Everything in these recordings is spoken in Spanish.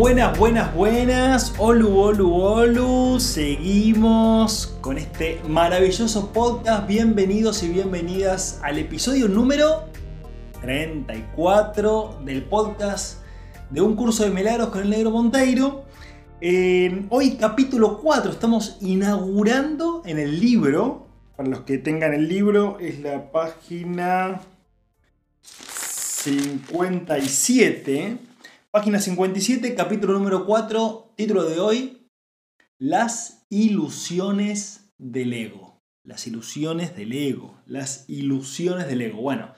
Buenas, buenas, buenas. Olu, olu, olu. Seguimos con este maravilloso podcast. Bienvenidos y bienvenidas al episodio número 34 del podcast de un curso de milagros con el negro Monteiro. Eh, hoy capítulo 4, estamos inaugurando en el libro. Para los que tengan el libro, es la página 57 Página 57, capítulo número 4, título de hoy, Las ilusiones del ego. Las ilusiones del ego. Las ilusiones del ego. Bueno,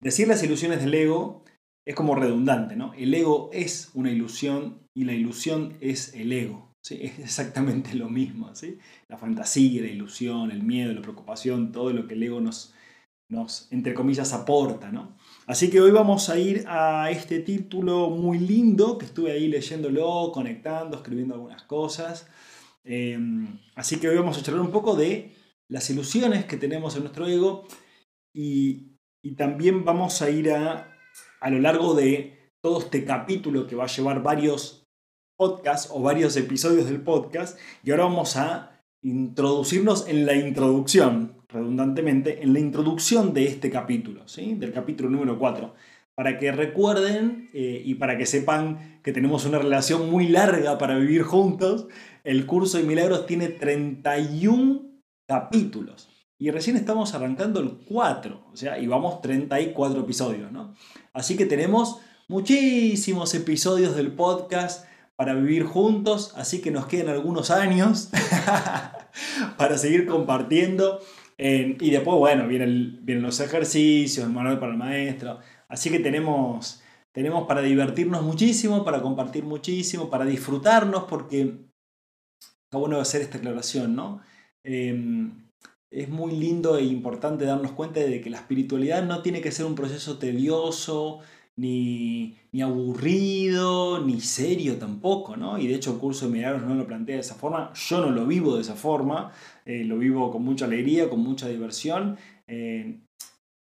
decir las ilusiones del ego es como redundante, ¿no? El ego es una ilusión y la ilusión es el ego. ¿sí? Es exactamente lo mismo, ¿sí? La fantasía, la ilusión, el miedo, la preocupación, todo lo que el ego nos, nos entre comillas, aporta, ¿no? Así que hoy vamos a ir a este título muy lindo, que estuve ahí leyéndolo, conectando, escribiendo algunas cosas. Em, así que hoy vamos a charlar un poco de las ilusiones que tenemos en nuestro ego y, también vamos a ir a, a lo largo de todo este capítulo que va a llevar varios podcasts o varios episodios del podcast y ahora vamos a introducirnos en la introducción, redundantemente, en la introducción de este capítulo, ¿sí? del capítulo número 4, para que recuerden eh, y para que sepan que tenemos una relación muy larga para vivir juntos. El curso de milagros tiene 31 capítulos y recién estamos arrancando el 4, o sea, y vamos 34 episodios, ¿no? Así que tenemos muchísimos episodios del podcast para vivir juntos, así que nos quedan algunos años para seguir compartiendo. Y después, bueno, vienen, vienen los ejercicios, el manual para el maestro. Así que tenemos, tenemos para divertirnos muchísimo, para compartir muchísimo, para disfrutarnos, porque está bueno hacer esta aclaración, ¿no? Em, es muy lindo e importante darnos cuenta de que la espiritualidad no tiene que ser un proceso tedioso, ni, aburrido, ni serio tampoco, ¿no? Y de hecho el curso de milagros no lo plantea de esa forma, yo no lo vivo de esa forma, eh, lo vivo con mucha alegría, con mucha diversión. Eh,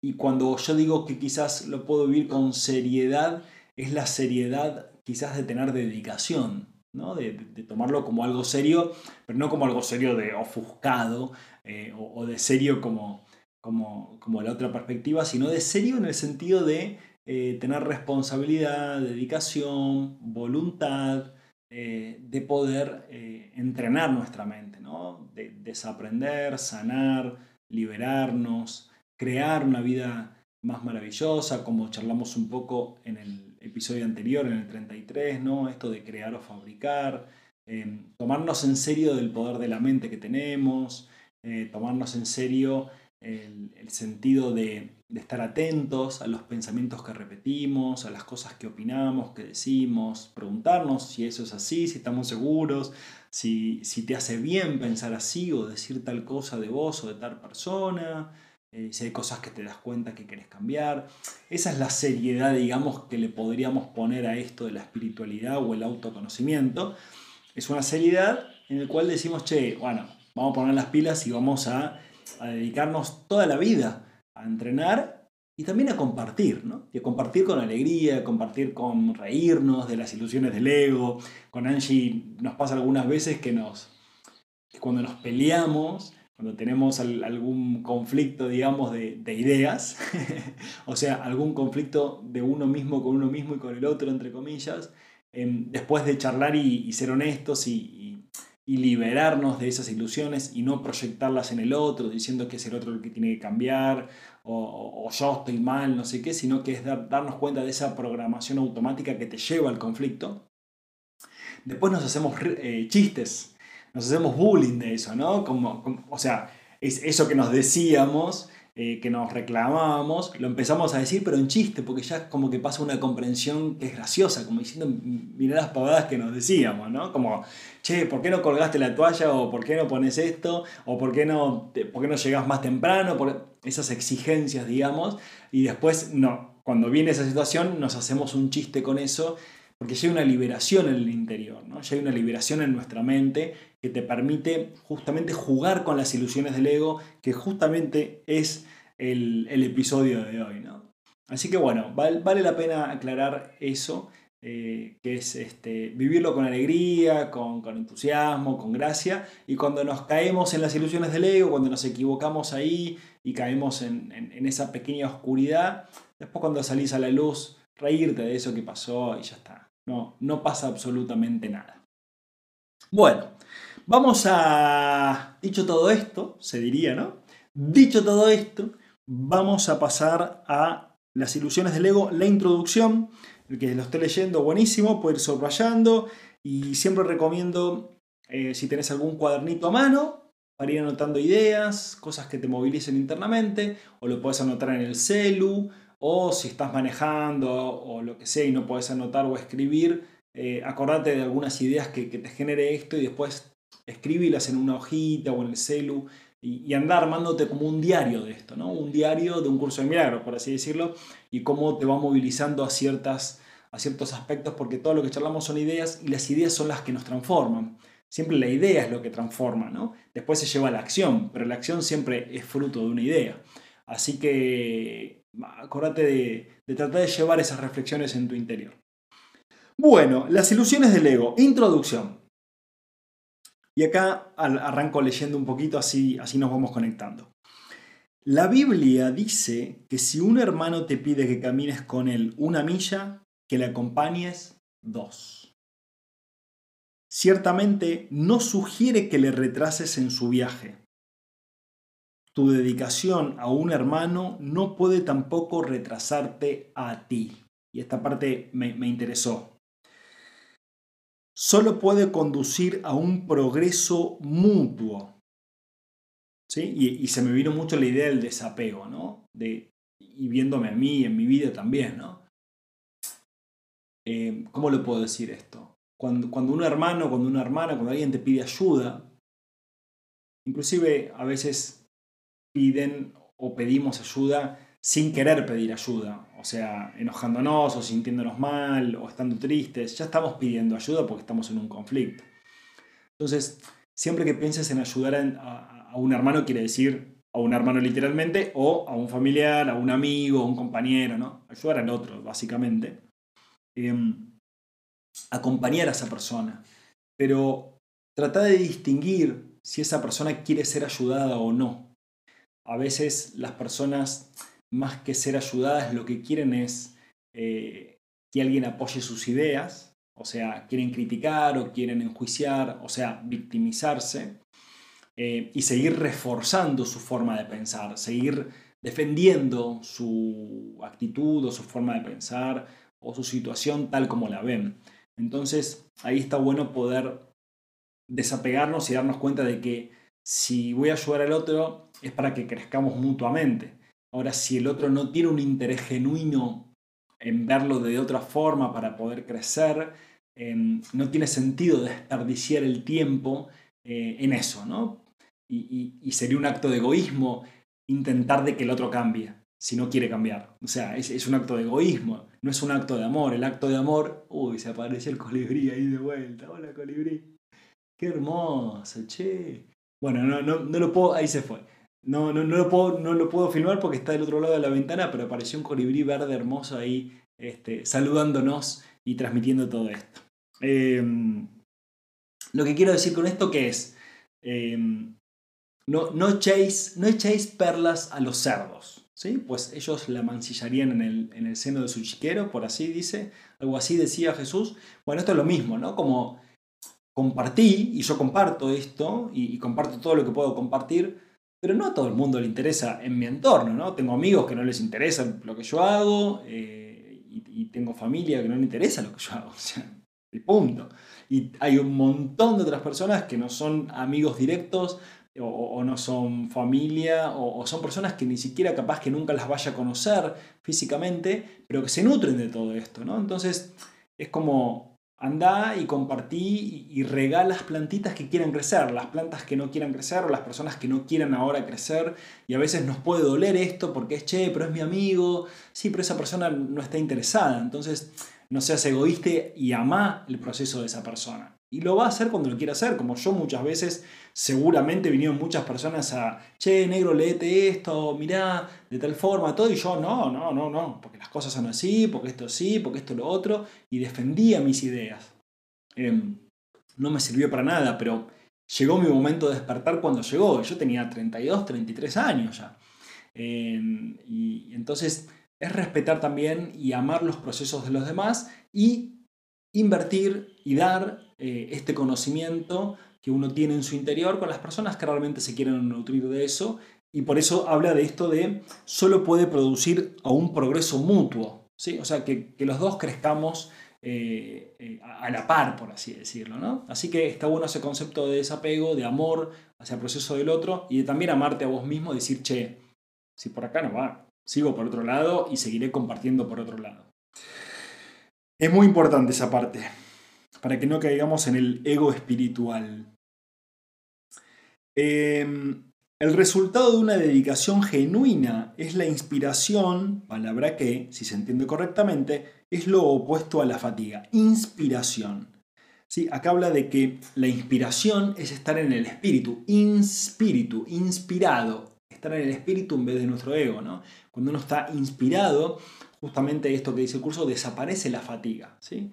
y cuando yo digo que quizás lo puedo vivir con seriedad, es la seriedad quizás de tener dedicación, ¿no? de, tomarlo como algo serio, pero no como algo serio de ofuscado eh, o, de serio como, como, como la otra perspectiva, sino de serio en el sentido de eh, tener responsabilidad, dedicación, voluntad, eh, de poder eh, entrenar nuestra mente, ¿no? de desaprender, sanar, liberarnos, crear una vida más maravillosa, como charlamos un poco en el episodio anterior, en el 33, ¿no? esto de crear o fabricar, tomarnos en serio del poder de la mente que tenemos, tomarnos en serio el, sentido de, estar atentos a los pensamientos que repetimos, a las cosas que opinamos, que decimos, preguntarnos si eso es así, si estamos seguros, si, te hace bien pensar así o decir tal cosa de vos o de tal persona, eh, si hay cosas que te das cuenta que querés cambiar. Esa es la seriedad, digamos, que le podríamos poner a esto de la espiritualidad o el autoconocimiento. Es una seriedad en la cual decimos, che, bueno, vamos a poner las pilas y vamos a a dedicarnos toda la vida a entrenar y también a compartir, ¿no? Y a compartir con alegría, a compartir con reírnos de las ilusiones del ego. Con Angie nos pasa algunas veces que nos cuando nos peleamos, cuando tenemos algún conflicto, digamos, de, ideas, o sea, algún conflicto de uno mismo con uno mismo y con el otro, entre comillas, em, después de charlar y, ser honestos y y liberarnos de esas ilusiones y no proyectarlas en el otro, diciendo que es el otro el que tiene que cambiar o, yo estoy mal, no sé qué, sino que es darnos cuenta de esa programación automática que te lleva al conflicto. Después nos hacemos eh, chistes, nos hacemos bullying de eso, ¿no? Como, o sea, es eso que nos decíamos eh, que nos reclamábamos, lo empezamos a decir, pero en chiste, porque ya como que pasa una comprensión que es graciosa, como diciendo, mirá las pavadas que nos decíamos, ¿no? Como, che, ¿por qué no colgaste la toalla? ¿O por qué no pones esto? ¿O por qué no, por qué no llegás más temprano? Por esas exigencias, digamos, y después, no, cuando viene esa situación nos hacemos un chiste con eso porque ya hay una liberación en el interior, ¿no? ya hay una liberación en nuestra mente que te permite justamente jugar con las ilusiones del ego, que justamente es el, episodio de hoy. ¿no? Así que bueno, vale, la pena aclarar eso, eh, que es este, vivirlo con alegría, con, entusiasmo, con gracia, y cuando nos caemos en las ilusiones del ego, cuando nos equivocamos ahí y caemos en, en esa pequeña oscuridad, después cuando salís a la luz, reírte de eso que pasó y ya está. No, no pasa absolutamente nada. Bueno, vamos a... Dicho todo esto, se diría, ¿no? Dicho todo esto, vamos a pasar a las ilusiones del ego, la introducción. El que lo esté leyendo, buenísimo, puede ir subrayando. Y siempre recomiendo, eh, si tenés algún cuadernito a mano, para ir anotando ideas, cosas que te movilicen internamente, o lo puedes anotar en el celu, o si estás manejando o lo que sea y no puedes anotar o escribir, eh, acordate de algunas ideas que, te genere esto y después escribirlas en una hojita o en el celu y, andar armándote como un diario de esto, ¿no? Un diario de un curso de milagros, por así decirlo, y cómo te va movilizando a, ciertas, a ciertos aspectos, porque todo lo que charlamos son ideas y las ideas son las que nos transforman. Siempre la idea es lo que transforma, ¿no? Después se lleva a la acción, pero la acción siempre es fruto de una idea. Así que acordate de, tratar de llevar esas reflexiones en tu interior. Bueno, las ilusiones del ego. Introducción. Y acá arranco leyendo un poquito, así, así nos vamos conectando. La Biblia dice que si un hermano te pide que camines con él una milla, que le acompañes dos. Ciertamente no sugiere que le retrases en su viaje, tu dedicación a un hermano no puede tampoco retrasarte a ti. Y esta parte me, interesó. Solo puede conducir a un progreso mutuo. ¿Sí? Y, se me vino mucho la idea del desapego, ¿no? De, y viéndome a mí en mi vida también, ¿no? Eh, ¿Cómo le puedo decir esto? Cuando, cuando un hermano, cuando una hermana, cuando alguien te pide ayuda, inclusive a veces piden o pedimos ayuda sin querer pedir ayuda, o sea, enojándonos o sintiéndonos mal o estando tristes, ya estamos pidiendo ayuda porque estamos en un conflicto. Entonces, siempre que pienses en ayudar a, un hermano, quiere decir a un hermano literalmente, o a un familiar, a un amigo, a un compañero, ¿no? Ayudar al otro, básicamente. Em, acompañar a esa persona. Pero trata de distinguir si esa persona quiere ser ayudada o no a veces las personas, más que ser ayudadas, lo que quieren es eh, que alguien apoye sus ideas, o sea, quieren criticar o quieren enjuiciar, o sea, victimizarse, eh, y seguir reforzando su forma de pensar, seguir defendiendo su actitud o su forma de pensar o su situación tal como la ven. Entonces, ahí está bueno poder desapegarnos y darnos cuenta de que si voy a ayudar al otro es para que crezcamos mutuamente. Ahora, si el otro no tiene un interés genuino en verlo de otra forma para poder crecer, em, no tiene sentido desperdiciar el tiempo eh, en eso, ¿no? Y, sería un acto de egoísmo intentar de que el otro cambie si no quiere cambiar. O sea, es, es, un acto de egoísmo, no es un acto de amor. El acto de amor, uy, se apareció el colibrí ahí de vuelta. Hola, colibrí. Qué hermoso, che. Bueno, no, no, no lo puedo, ahí se fue. No, no, no, lo puedo, no lo puedo filmar porque está del otro lado de la ventana, pero apareció un colibrí verde hermoso ahí este, saludándonos y transmitiendo todo esto. Em, lo que quiero decir con esto que es, em, no, no, echéis, no echéis perlas a los cerdos, ¿sí? pues ellos la mancillarían en el, en el seno de su chiquero, por así dice, algo así decía Jesús. Bueno, esto es lo mismo, ¿no? Como compartí, y yo comparto esto, y, comparto todo lo que puedo compartir, pero no a todo el mundo le interesa en mi entorno, ¿no? Tengo amigos que no les interesa lo que yo hago, eh, y, tengo familia que no le interesa lo que yo hago, o sea, el punto. Y hay un montón de otras personas que no son amigos directos, o, no son familia, o, son personas que ni siquiera capaz que nunca las vaya a conocer físicamente, pero que se nutren de todo esto, ¿no? Entonces es como anda y compartí y, y regalas plantitas que quieran crecer, las plantas que no quieran crecer o las personas que no quieran ahora crecer, y a veces nos puede doler esto porque es che, pero es mi amigo, sí, pero esa persona no está interesada, entonces no seas egoísta y ama el proceso de esa persona. Y lo va a hacer cuando lo quiera hacer, como yo muchas veces, seguramente vinieron muchas personas a, che, negro, léete esto, mirá, de tal forma, todo, y yo, no, no, no, no, porque las cosas son así, porque esto sí, porque esto lo otro, y defendía mis ideas. Em, no me sirvió para nada, pero llegó mi momento de despertar cuando llegó. Yo tenía 32, 33 años ya. Em, y entonces es respetar también y amar los procesos de los demás y invertir y dar eh, este conocimiento que uno tiene en su interior con las personas que realmente se quieren nutrir de eso. Y por eso habla de esto de solo puede producir a un progreso mutuo. ¿sí? O sea, que, los dos crezcamos eh, eh, a la par, por así decirlo. ¿no? Así que está bueno ese concepto de desapego, de amor hacia el proceso del otro y de también amarte a vos mismo decir, che, si por acá no va, sigo por otro lado y seguiré compartiendo por otro lado. Es muy importante esa parte, para que no caigamos en el ego espiritual. Em, el resultado de una dedicación genuina es la inspiración, palabra que, si se entiende correctamente, es lo opuesto a la fatiga. Inspiración. ¿Sí? Acá habla de que la inspiración es estar en el espíritu, inspíritu, inspirado, estar en el espíritu en vez de nuestro ego. ¿no? Cuando uno está inspirado, justamente esto que dice el curso, desaparece la fatiga. ¿sí?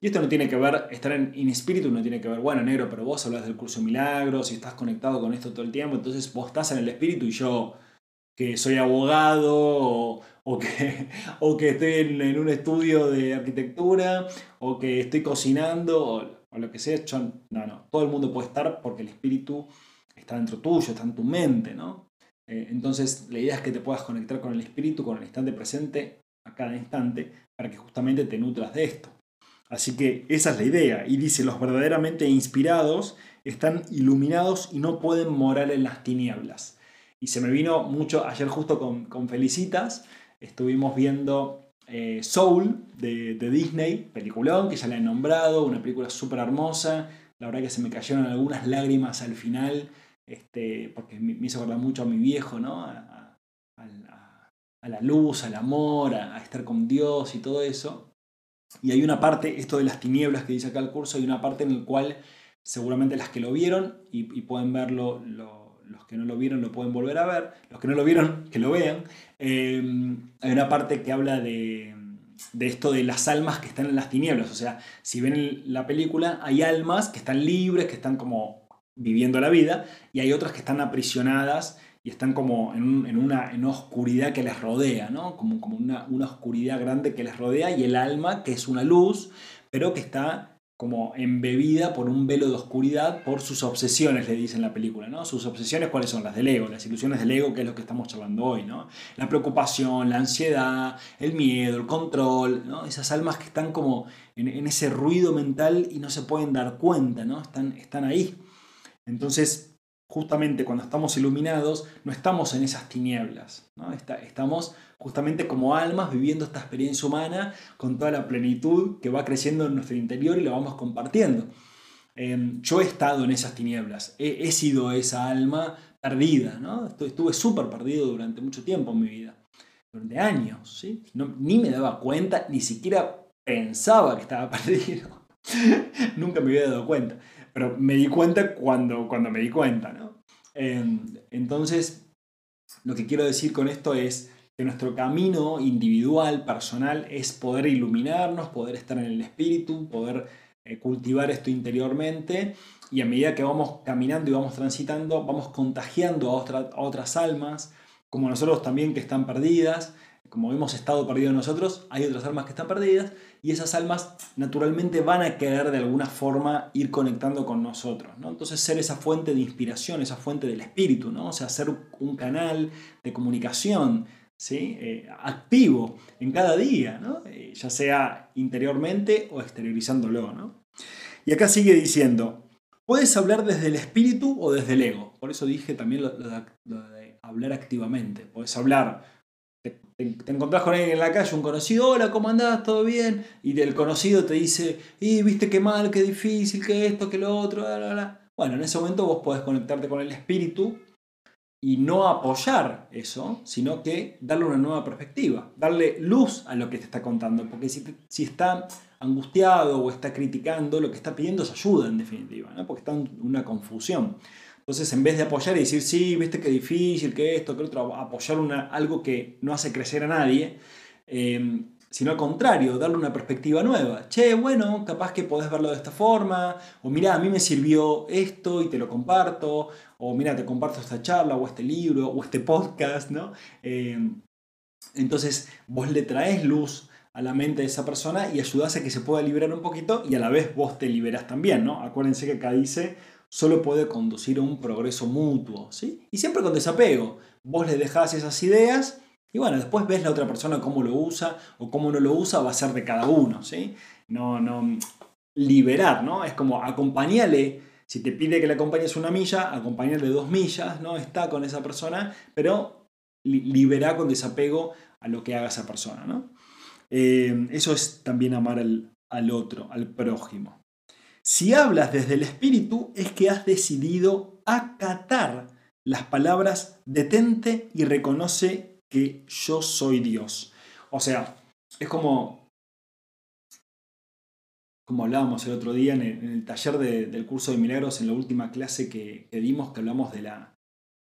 Y esto no tiene que ver, estar en, espíritu no tiene que ver, bueno, negro, pero vos hablas del curso de milagros y estás conectado con esto todo el tiempo, entonces vos estás en el espíritu y yo que soy abogado o, que, o que estoy en, un estudio de arquitectura o que estoy cocinando o, lo que sea, no, no, todo el mundo puede estar porque el espíritu está dentro tuyo, está en tu mente, ¿no? Eh, entonces la idea es que te puedas conectar con el espíritu, con el instante presente a cada instante para que justamente te nutras de esto. Así que esa es la idea. Y dice, los verdaderamente inspirados están iluminados y no pueden morar en las tinieblas. Y se me vino mucho, ayer justo con, Felicitas, estuvimos viendo eh, Soul de, Disney, peliculón que ya le han nombrado, una película súper hermosa. La verdad que se me cayeron algunas lágrimas al final, este, porque me, hizo acordar mucho a mi viejo, ¿no? La luz, al amor, a, estar con Dios y todo eso. Y hay una parte, esto de las tinieblas que dice acá el curso, hay una parte en la cual seguramente las que lo vieron y, pueden verlo, los que no lo vieron lo pueden volver a ver, los que no lo vieron, que lo vean. Eh, hay una parte que habla de, de esto de las almas que están en las tinieblas. O sea, si ven la película, hay almas que están libres, que están como viviendo la vida, y hay otras que están aprisionadas y están como en, una, en oscuridad que les rodea, ¿no? Como, como una, una, oscuridad grande que les rodea y el alma que es una luz, pero que está como embebida por un velo de oscuridad por sus obsesiones, le dicen en la película, ¿no? Sus obsesiones, ¿cuáles son? Las del ego, las ilusiones del ego, que es lo que estamos charlando hoy, ¿no? La preocupación, la ansiedad, el miedo, el control, ¿no? Esas almas que están como en, en ese ruido mental y no se pueden dar cuenta, ¿no? Están, están ahí. Entonces, justamente cuando estamos iluminados, no estamos en esas tinieblas, ¿no? estamos justamente como almas viviendo esta experiencia humana con toda la plenitud que va creciendo en nuestro interior y lo vamos compartiendo. Em, yo he estado en esas tinieblas, he, sido esa alma perdida, ¿no? estuve súper perdido durante mucho tiempo en mi vida, durante años, ni me daba cuenta, ni siquiera pensaba que estaba perdido, nunca me había dado cuenta pero me di cuenta cuando, cuando me di cuenta, ¿no? entonces, lo que quiero decir con esto es que nuestro camino individual, personal, es poder iluminarnos, poder estar en el espíritu, poder eh, cultivar esto interiormente y a medida que vamos caminando y vamos transitando, vamos contagiando a, a otras almas, como nosotros también que están perdidas, como hemos estado perdidos nosotros, hay otras almas que están perdidas y esas almas naturalmente van a querer de alguna forma ir conectando con nosotros. ¿no? Entonces ser esa fuente de inspiración, esa fuente del espíritu, ¿no? o sea, ser un canal de comunicación ¿sí? Eh, activo en cada día, ¿no? Eh, ya sea interiormente o exteriorizándolo. ¿no? Y acá sigue diciendo, Puedes hablar desde el espíritu o desde el ego. Por eso dije también lo, de, hablar activamente. Puedes hablar, te, encontrás con alguien en la calle, un conocido, hola, ¿cómo andás? ¿Todo bien? Y el conocido te dice, y viste qué mal, qué difícil, qué esto, qué lo otro, bla, bla, bla. Bueno, en ese momento vos podés conectarte con el espíritu y no apoyar eso, sino que darle una nueva perspectiva, darle luz a lo que te está contando, porque si, si está angustiado o está criticando, lo que está pidiendo es ayuda en definitiva, ¿no? porque está en una confusión. Entonces, en vez de apoyar y decir, sí, viste qué difícil, que esto, que otro, apoyar una, algo que no hace crecer a nadie, eh, sino al contrario, darle una perspectiva nueva. Che, bueno, capaz que podés verlo de esta forma, o mira, a mí me sirvió esto y te lo comparto, o mira, te comparto esta charla, o este libro, o este podcast, ¿no? Eh, entonces, vos le traes luz a la mente de esa persona y ayudás a que se pueda liberar un poquito y a la vez vos te liberas también, ¿no? Acuérdense que acá dice, solo puede conducir a un progreso mutuo, ¿sí? Y siempre con desapego. Vos le dejás esas ideas y bueno, después ves la otra persona cómo lo usa o cómo no lo usa, va a ser de cada uno, ¿sí? No, no, liberar, ¿no? Es como acompañarle, si te pide que le acompañes una milla, acompañarle dos millas, ¿no? Está con esa persona, pero liberar con desapego a lo que haga esa persona, ¿no? Eh, eso es también amar al, al otro, al prójimo. Si hablas desde el espíritu, es que has decidido acatar las palabras detente y reconoce que yo soy Dios. O sea, es como, como hablábamos el otro día en el, taller del curso de milagros, en la última clase que, dimos, que hablamos de la,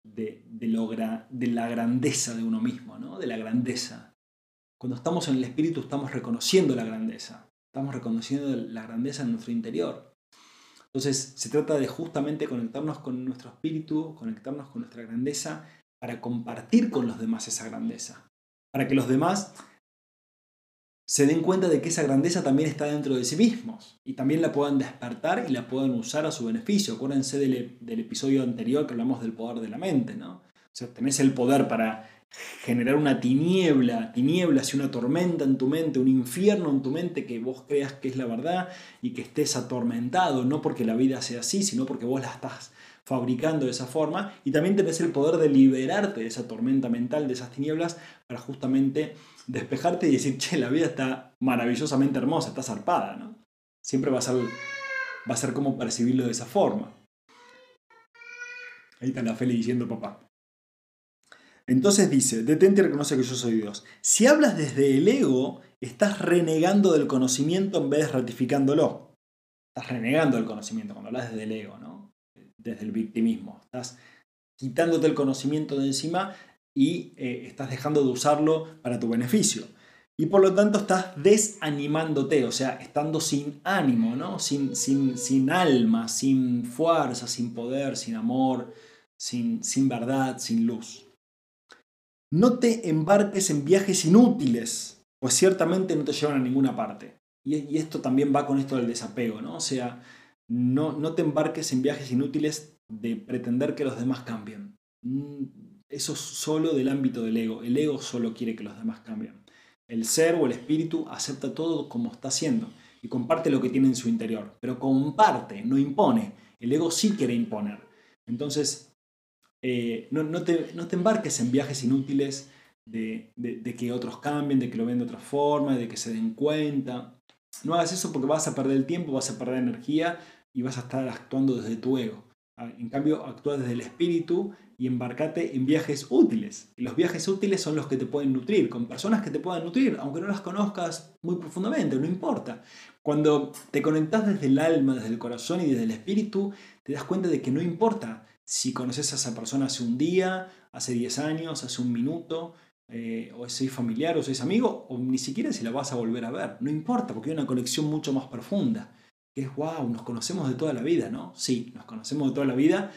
de la grandeza de uno mismo, ¿no? de la grandeza. Cuando estamos en el espíritu estamos reconociendo la grandeza, estamos reconociendo la grandeza en nuestro interior. Entonces se trata de justamente conectarnos con nuestro espíritu, conectarnos con nuestra grandeza para compartir con los demás esa grandeza, para que los demás se den cuenta de que esa grandeza también está dentro de sí mismos y también la puedan despertar y la puedan usar a su beneficio. Acuérdense del, episodio anterior que hablamos del poder de la mente, ¿no? O sea, tenés el poder para generar una tiniebla, tinieblas y una tormenta en tu mente, un infierno en tu mente que vos creas que es la verdad y que estés atormentado, no porque la vida sea así, sino porque vos la estás fabricando de esa forma y también tenés el poder de liberarte de esa tormenta mental, de esas tinieblas, para justamente despejarte y decir, che, la vida está maravillosamente hermosa, está zarpada, ¿no? Siempre va a ser, va a ser como percibirlo de esa forma. Ahí está la Feli diciendo papá. Entonces dice, detente y reconoce que yo soy Dios. Si hablas desde el ego, estás renegando del conocimiento en vez de ratificándolo. Estás renegando del conocimiento cuando hablas desde el ego, ¿no? desde el victimismo. Estás quitándote el conocimiento de encima y eh, estás dejando de usarlo para tu beneficio. Y por lo tanto estás desanimándote, o sea, estando sin ánimo, ¿no? sin, sin, sin alma, sin fuerza, sin poder, sin amor, sin, sin verdad, sin luz. No te embarques en viajes inútiles, pues ciertamente no te llevan a ninguna parte. Y, esto también va con esto del desapego, ¿no? O sea, no, no te embarques en viajes inútiles de pretender que los demás cambien. Mm, eso es solo del ámbito del ego. El ego solo quiere que los demás cambien. El ser o el espíritu acepta todo como está siendo y comparte lo que tiene en su interior. Pero comparte, no impone. El ego sí quiere imponer. Entonces, eh, no, te, no, te, embarques en viajes inútiles de, de, que otros cambien, de que lo ven de otra forma, de que se den cuenta. No hagas eso porque vas a perder el tiempo, vas a perder energía y vas a estar actuando desde tu ego. Ah, en cambio, actúa desde el espíritu y embarcate en viajes útiles. Los viajes útiles son los que te pueden nutrir, con personas que te puedan nutrir, aunque no las conozcas muy profundamente, no importa. Cuando te conectas desde el alma, desde el corazón y desde el espíritu, te das cuenta de que no importa si conoces a esa persona hace un día, hace 10 años, hace un minuto, eh, o sois familiar o sois amigo, o ni siquiera si la vas a volver a ver. No importa, porque hay una conexión mucho más profunda que es, wow, nos conocemos de toda la vida, ¿no? Sí, nos conocemos de toda la vida,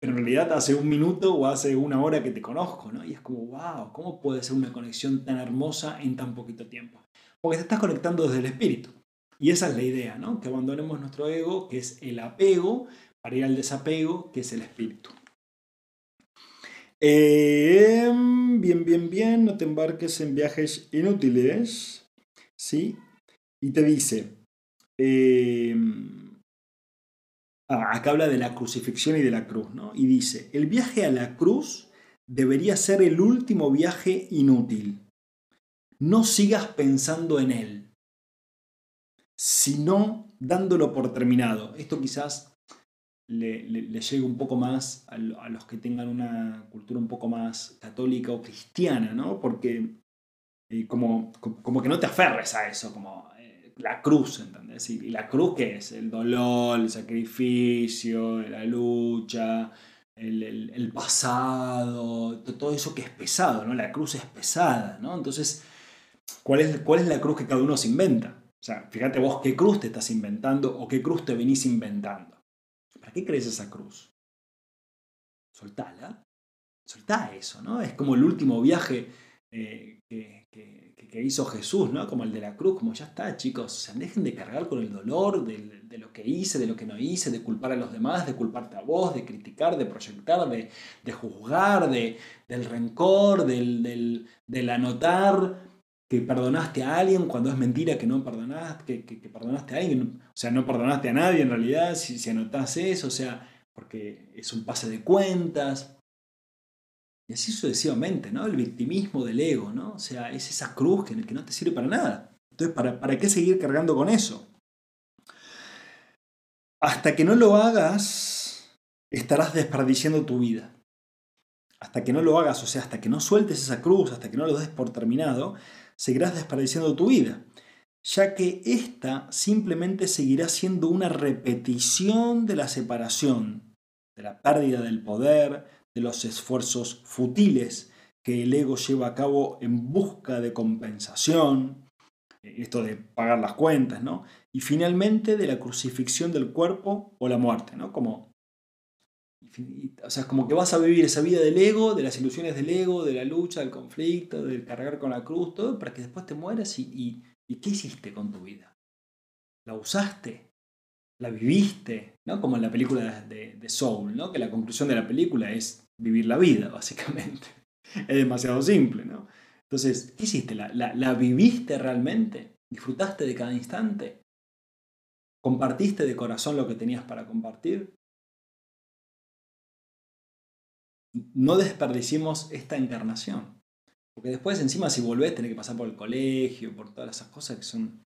pero en realidad hace un minuto o hace una hora que te conozco, ¿no? Y es como, wow, ¿cómo puede ser una conexión tan hermosa en tan poquito tiempo? Porque te estás conectando desde el espíritu. Y esa es la idea, ¿no? Que abandonemos nuestro ego, que es el apego, ir al desapego, que es el espíritu. Em, bien, bien, bien, no te embarques en viajes inútiles, ¿sí? Y te dice, Em, Ah, acá habla de la crucifixión y de la cruz, ¿no? Y dice, el viaje a la cruz debería ser el último viaje inútil. No sigas pensando en él, sino dándolo por terminado. Esto quizás le, llegue un poco más a, los que tengan una cultura un poco más católica o cristiana, ¿no? Porque eh, como, como que no te aferres a eso, como eh, la cruz, ¿entendés? Y, la cruz qué es? El dolor, el sacrificio, la lucha, el, pasado, todo eso que es pesado, ¿no? La cruz es pesada, ¿no? Entonces, ¿cuál es, ¿cuál es la cruz que cada uno se inventa? O sea, fíjate vos qué cruz te estás inventando o qué cruz te venís inventando. ¿Para qué crees esa cruz? Soltala. Soltá eso, ¿no? Es como el último viaje eh, que, hizo Jesús, ¿no? Como el de la cruz, como ya está, chicos. O sea, dejen de cargar con el dolor de, de, lo que hice, de lo que no hice, de culpar a los demás, de culparte a vos, de criticar, de proyectar, de, juzgar, de, del rencor, del, del, del anotar que perdonaste a alguien cuando es mentira que no perdonaste, que, perdonaste a alguien, o sea, no perdonaste a nadie en realidad, si, si anotás eso, o sea, porque es un pase de cuentas. Y así sucesivamente, ¿no? El victimismo del ego, ¿no? O sea, es esa cruz que, que no te sirve para nada. Entonces, ¿para, ¿para qué seguir cargando con eso? Hasta que no lo hagas, estarás desperdiciando tu vida. Hasta que no lo hagas, o sea, hasta que no sueltes esa cruz, hasta que no lo des por terminado, seguirás desperdiciando tu vida, ya que ésta simplemente seguirá siendo una repetición de la separación, de la pérdida del poder, de los esfuerzos futiles que el ego lleva a cabo en busca de compensación, esto de pagar las cuentas, ¿no? Y finalmente de la crucifixión del cuerpo o la muerte, ¿no? Como o sea, como que vas a vivir esa vida del ego, de las ilusiones del ego, de la lucha, del conflicto, del cargar con la cruz, todo, para que después te mueras y, y, ¿qué hiciste con tu vida? ¿La usaste? ¿La viviste? ¿no? Como en la película de, de Soul, ¿no? que la conclusión de la película es vivir la vida, básicamente. Es demasiado simple, ¿no? Entonces, ¿qué hiciste? ¿La, la, la viviste realmente? ¿Disfrutaste de cada instante? ¿Compartiste de corazón lo que tenías para compartir? No desperdiciemos esta encarnación. Porque después, encima, si volvés, tenés que pasar por el colegio, por todas esas cosas que son.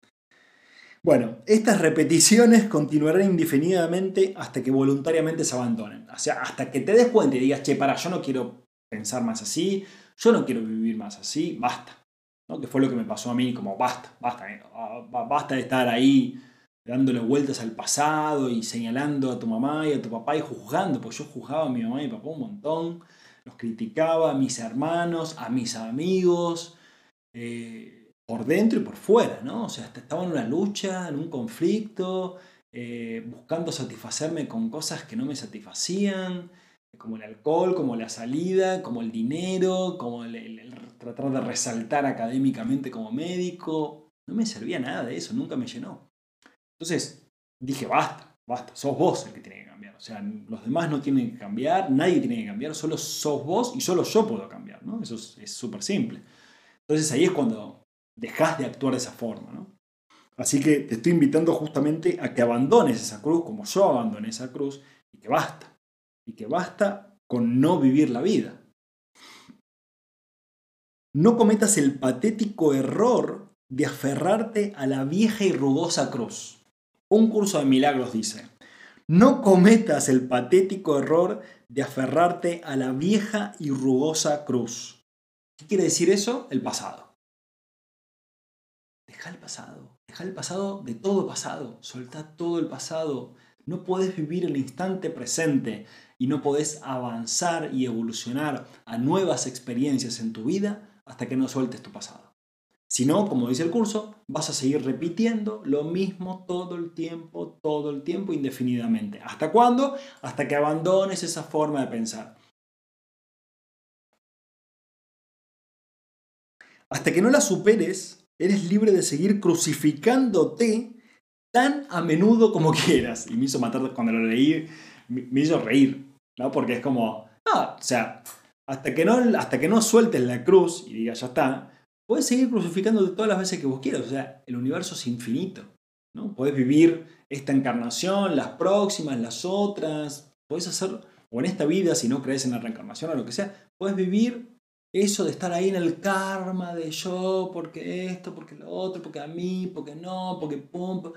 Bueno, estas repeticiones continuarán indefinidamente hasta que voluntariamente se abandonen. O sea, hasta que te des cuenta y digas, che, para, yo no quiero pensar más así, yo no quiero vivir más así, basta. ¿no? Que fue lo que me pasó a mí, como basta, basta, eh, basta de estar ahí dándole vueltas al pasado y señalando a tu mamá y a tu papá y juzgando, porque yo juzgaba a mi mamá y mi papá un montón, los criticaba a mis hermanos, a mis amigos, eh, por dentro y por fuera, ¿no? O sea, estaba en una lucha, en un conflicto, eh, buscando satisfacerme con cosas que no me satisfacían, como el alcohol, como la salida, como el dinero, como el tratar de resaltar académicamente como médico. No me servía nada de eso, nunca me llenó. Entonces dije, basta, basta, sos vos el que tiene que cambiar. O sea, los demás no tienen que cambiar, nadie tiene que cambiar, solo sos vos y solo yo puedo cambiar, ¿no? Eso es súper simple. Entonces ahí es cuando dejas de actuar de esa forma, ¿no? Así que te estoy invitando justamente a que abandones esa cruz como yo abandoné esa cruz y que basta. Y que basta con no vivir la vida. No cometas el patético error de aferrarte a la vieja y rugosa cruz. Un curso de milagros dice, no cometas el patético error de aferrarte a la vieja y rugosa cruz. ¿Qué quiere decir eso? El pasado. Deja el pasado, deja el pasado de todo pasado, solta todo el pasado. No puedes vivir el instante presente y no podés avanzar y evolucionar a nuevas experiencias en tu vida hasta que no sueltes tu pasado. Si no, como dice el curso, vas a seguir repitiendo lo mismo todo el tiempo, todo el tiempo, indefinidamente. ¿Hasta cuándo? Hasta que abandones esa forma de pensar. Hasta que no la superes, eres libre de seguir crucificándote tan a menudo como quieras. Y me hizo matar cuando lo leí, me hizo reír, ¿no? Porque es como, ah, o sea, hasta que no, hasta que no sueltes la cruz y digas, ya está, Puedes seguir crucificándote todas las veces que vos quieras. O sea, el universo es infinito. ¿no? Podés vivir esta encarnación, las próximas, las otras. Puedes hacer, o en esta vida, si no crees en la reencarnación o lo que sea, puedes vivir eso de estar ahí en el karma de yo, porque esto, porque lo otro, porque a mí, porque no, porque pum,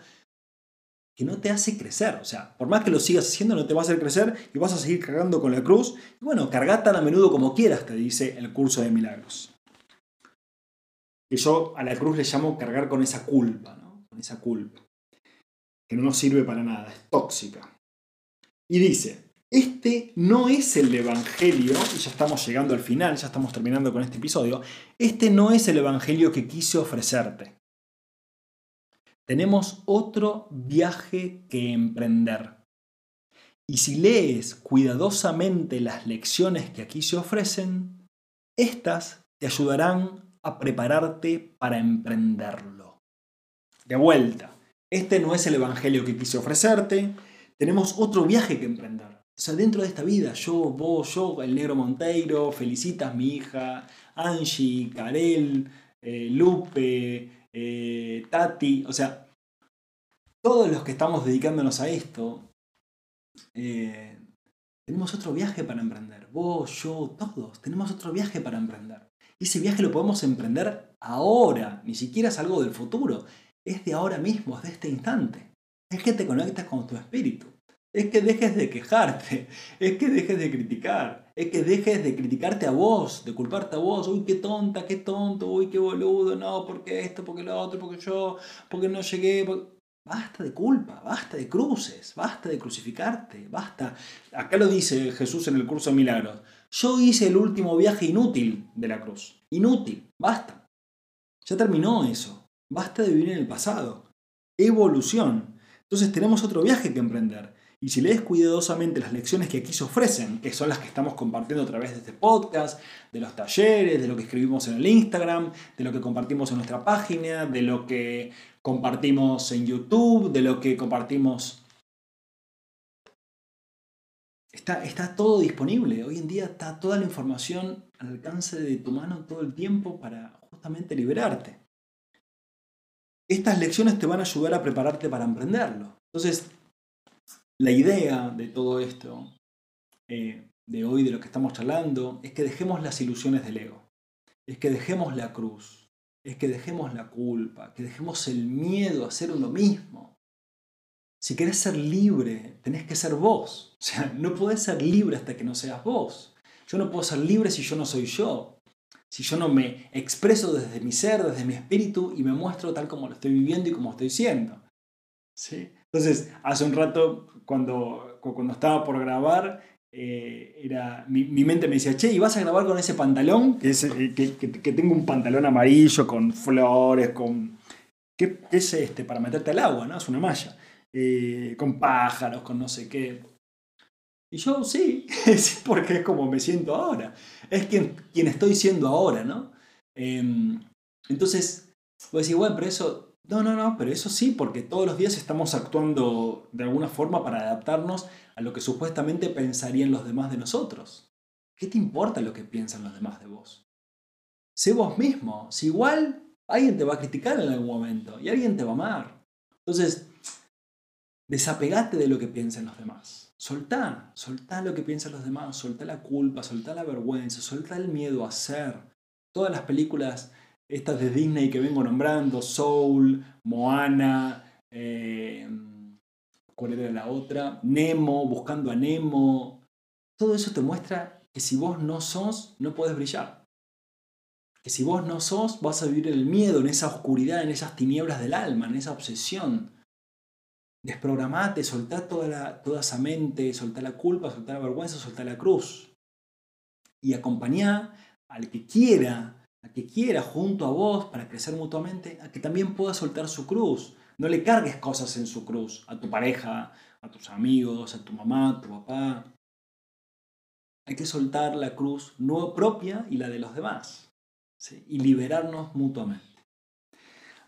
que no te hace crecer. O sea, por más que lo sigas haciendo, no te va a hacer crecer y vas a seguir cargando con la cruz. Y bueno, carga tan a menudo como quieras, te dice el curso de milagros. Y yo a la cruz le llamo cargar con esa culpa, ¿no? Con esa culpa. Que no nos sirve para nada, es tóxica. Y dice, este no es el Evangelio, y ya estamos llegando al final, ya estamos terminando con este episodio, este no es el Evangelio que quise ofrecerte. Tenemos otro viaje que emprender. Y si lees cuidadosamente las lecciones que aquí se ofrecen, estas te ayudarán a prepararte para emprenderlo. De vuelta, este no es el Evangelio que quise ofrecerte, tenemos otro viaje que emprender. O sea, dentro de esta vida, yo, vos, yo, el negro Monteiro, Felicitas, mi hija, Angie, Karel, eh, Lupe, eh, Tati, o sea, todos los que estamos dedicándonos a esto, eh, tenemos otro viaje para emprender. Vos, yo, todos, tenemos otro viaje para emprender. Ese viaje lo podemos emprender ahora, ni siquiera es algo del futuro, es de ahora mismo, es de este instante. Es que te conectas con tu espíritu. Es que dejes de quejarte, es que dejes de criticar, es que dejes de criticarte a vos, de culparte a vos, uy, qué tonta, qué tonto, uy, qué boludo, no, porque esto, porque lo otro, porque yo, porque no llegué. Basta de culpa, basta de cruces, basta de crucificarte, basta. Acá lo dice Jesús en el curso de milagros. Yo hice el último viaje inútil de la cruz. Inútil, basta. Ya terminó eso. Basta de vivir en el pasado. Evolución. Entonces tenemos otro viaje que emprender. Y si lees cuidadosamente las lecciones que aquí se ofrecen, que son las que estamos compartiendo a través de este podcast, de los talleres, de lo que escribimos en el Instagram, de lo que compartimos en nuestra página, de lo que compartimos en YouTube, de lo que compartimos... Está, está todo disponible. Hoy en día está toda la información al alcance de tu mano todo el tiempo para justamente liberarte. Estas lecciones te van a ayudar a prepararte para emprenderlo. Entonces, la idea de todo esto, eh, de hoy, de lo que estamos charlando, es que dejemos las ilusiones del ego, es que dejemos la cruz, es que dejemos la culpa, que dejemos el miedo a ser uno mismo. Si querés ser libre, tenés que ser vos. O sea, no podés ser libre hasta que no seas vos. Yo no puedo ser libre si yo no soy yo. Si yo no me expreso desde mi ser, desde mi espíritu y me muestro tal como lo estoy viviendo y como estoy siendo. ¿Sí? Entonces, hace un rato, cuando, cuando estaba por grabar, eh, era, mi, mente me decía, che, ¿y vas a grabar con ese pantalón? Que, eh, que, tengo un pantalón amarillo con flores, con... ¿Qué, es este? Para meterte al agua, ¿no? Es una malla. Eh, con pájaros, con no sé qué. Y yo sí, sí, porque es como me siento ahora. Es quien, quien estoy siendo ahora, ¿no? Em, entonces, voy a decir, bueno, pero eso no, no, no, pero eso sí, porque todos los días estamos actuando de alguna forma para adaptarnos a lo que supuestamente pensarían los demás de nosotros. ¿Qué te importa lo que piensan los demás de vos? Sé vos mismo. Si igual alguien te va a criticar en algún momento y alguien te va a amar. Entonces, desapegate de lo que piensan los demás. Soltá, soltá lo que piensan los demás, soltá la culpa, soltá la vergüenza, soltá el miedo a ser. Todas las películas estas de Disney que vengo nombrando, Soul, Moana, eh, ¿cuál era la otra? Nemo, buscando a Nemo. Todo eso te muestra que si vos no sos, no puedes brillar. Que si vos no sos, vas a vivir en el miedo, en esa oscuridad, en esas tinieblas del alma, en esa obsesión. Desprogramate, soltá toda, la, toda esa mente, soltá la culpa, soltá la vergüenza, soltá la cruz. Y acompañá al que quiera a que quiera junto a vos para crecer mutuamente, a que también pueda soltar su cruz. No le cargues cosas en su cruz, a tu pareja, a tus amigos, a tu mamá, a tu papá. Hay que soltar la cruz no propia y la de los demás. Y liberarnos mutuamente.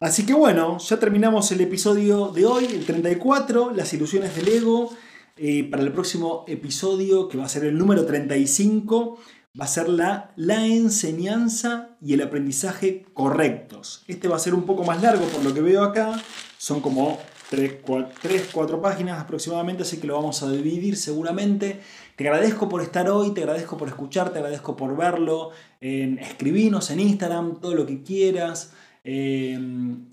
Así que bueno, ya terminamos el episodio de hoy, el 34, las ilusiones del ego. Eh, para el próximo episodio, que va a ser el número 35, va a ser la, enseñanza y el aprendizaje correctos. Este va a ser un poco más largo por lo que veo acá, son como 3, 4 páginas aproximadamente, así que lo vamos a dividir seguramente. Te agradezco por estar hoy, te agradezco por escuchar, te agradezco por verlo. En, escribinos en Instagram, todo lo que quieras. Eh,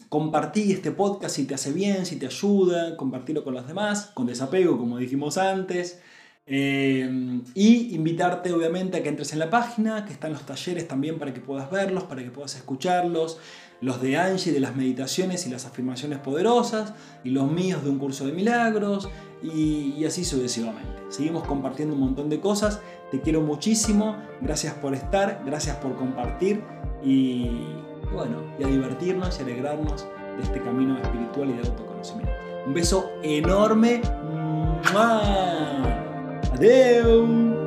compartí este podcast si te hace bien, si te ayuda, compartirlo con los demás, con desapego, como dijimos antes. Eh, y invitarte obviamente a que entres en la página, que están los talleres también para que puedas verlos, para que puedas escucharlos, los de Angie de las meditaciones y las afirmaciones poderosas, y los míos de un curso de milagros, y, y así sucesivamente. Seguimos compartiendo un montón de cosas, te quiero muchísimo, gracias por estar, gracias por compartir y bueno, y a divertirnos y alegrarnos de este camino espiritual y de autoconocimiento. Un beso enorme. Adeu.